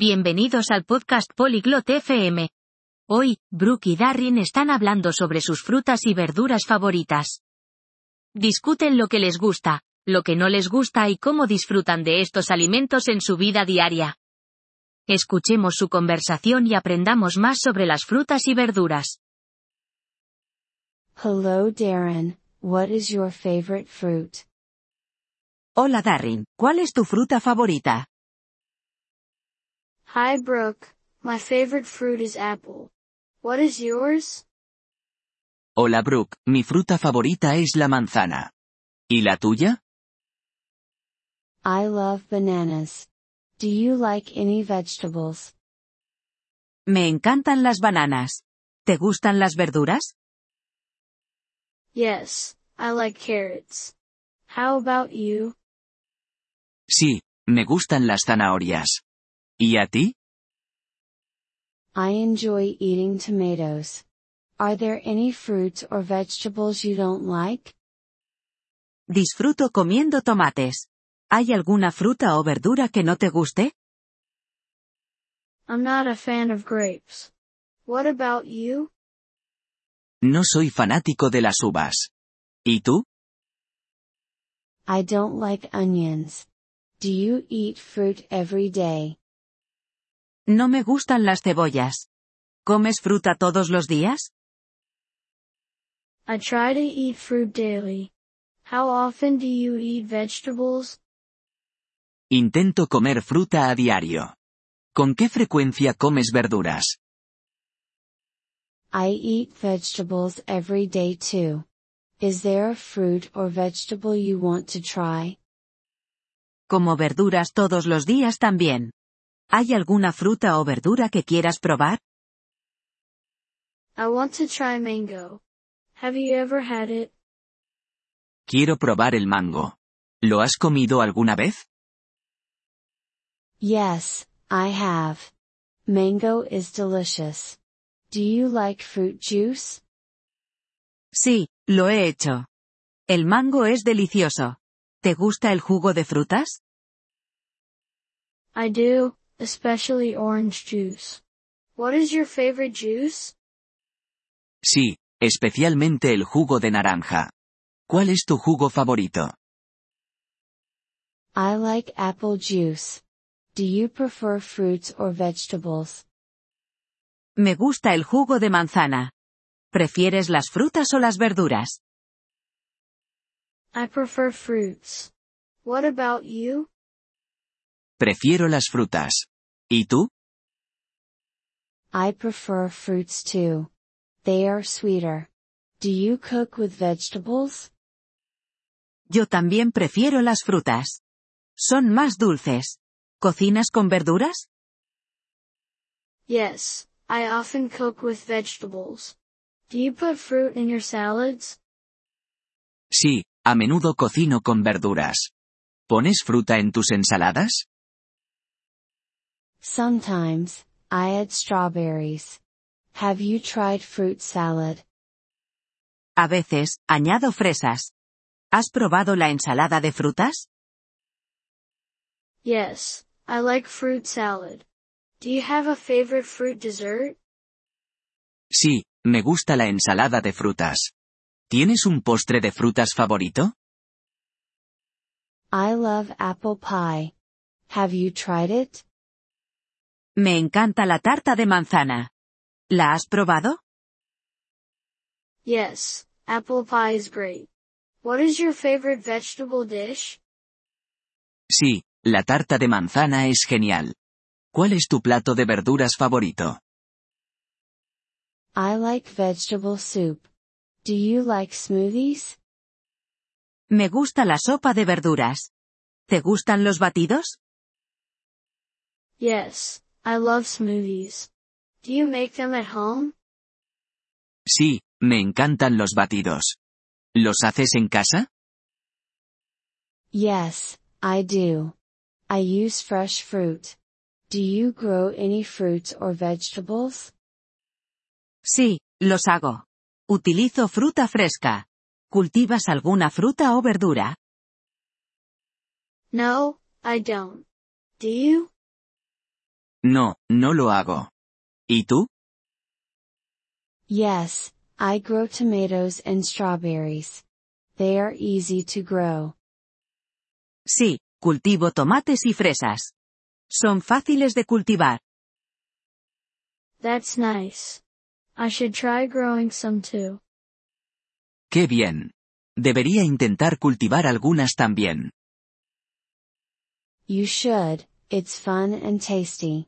Bienvenidos al podcast Polyglot FM. Hoy, Brooke y Darren están hablando sobre sus frutas y verduras favoritas. Discuten lo que les gusta, lo que no les gusta y cómo disfrutan de estos alimentos en su vida diaria. Escuchemos su conversación y aprendamos más sobre las frutas y verduras. Hello Darren, what is your favorite fruit? Hola Darren, ¿cuál es tu fruta favorita? Hi Brooke, my favorite fruit is apple. What is yours? Hola Brooke, mi fruta favorita es la manzana. ¿Y la tuya? I love bananas. Do you like any vegetables? Me encantan las bananas. ¿Te gustan las verduras? Yes, I like carrots. How about you? Sí, me gustan las zanahorias. ¿Y a ti? I enjoy eating tomatoes. Are there any fruits or vegetables you don't like? Disfruto comiendo tomates. ¿Hay alguna fruta o verdura que no te guste? I'm not a fan of grapes. What about you? No soy fanático de las uvas. ¿Y tú? I don't like onions. Do you eat fruit every day? No me gustan las cebollas. ¿Comes fruta todos los días? I try to eat fruit daily. How often do you eat vegetables? Intento comer fruta a diario. ¿Con qué frecuencia comes verduras? I eat vegetables every day too. Is there a fruit or vegetable you want to try? Como verduras todos los días también. ¿Hay alguna fruta o verdura que quieras probar? I want to try mango. Have you ever had it? Quiero probar el mango. ¿Lo has comido alguna vez? Yes, I have. Mango is delicious. Do you like fruit juice? Sí, lo he hecho. El mango es delicioso. ¿Te gusta el jugo de frutas? I do, especially orange juice. What is your favorite juice? Sí, especialmente el jugo de naranja. ¿Cuál es tu jugo favorito? I like apple juice. Do you prefer fruits or vegetables? Me gusta el jugo de manzana. ¿Prefieres las frutas o las verduras? I prefer fruits. What about you? Prefiero las frutas. ¿Y tú? I prefer fruits too. They are sweeter. Do you cook with vegetables? Yo también prefiero las frutas. Son más dulces. ¿Cocinas con verduras? Yes, I often cook with vegetables. Do you put fruit in your salads? Sí, a menudo cocino con verduras. ¿Pones fruta en tus ensaladas? Sometimes, I add strawberries. Have you tried fruit salad? A veces, añado fresas. ¿Has probado la ensalada de frutas? Yes, I like fruit salad. Do you have a favorite fruit dessert? Sí, me gusta la ensalada de frutas. ¿Tienes un postre de frutas favorito? I love apple pie. Have you tried it? Me encanta la tarta de manzana. ¿La has probado? Yes, apple pie is great. What is your favorite vegetable dish? Sí, la tarta de manzana es genial. ¿Cuál es tu plato de verduras favorito? I like vegetable soup. Do you like smoothies? Me gusta la sopa de verduras. ¿Te gustan los batidos? Yes, I love smoothies. Do you make them at home? Sí, me encantan los batidos. ¿Los haces en casa? Yes, I do. I use fresh fruit. Do you grow any fruits or vegetables? Sí, los hago. Utilizo fruta fresca. ¿Cultivas alguna fruta o verdura? No, I don't. Do you? No, no lo hago. ¿Y tú? Yes, I grow tomatoes and strawberries. They are easy to grow. Sí, cultivo tomates y fresas. Son fáciles de cultivar. That's nice. I should try growing some too. ¡Qué bien! Debería intentar cultivar algunas también. You should, it's fun and tasty.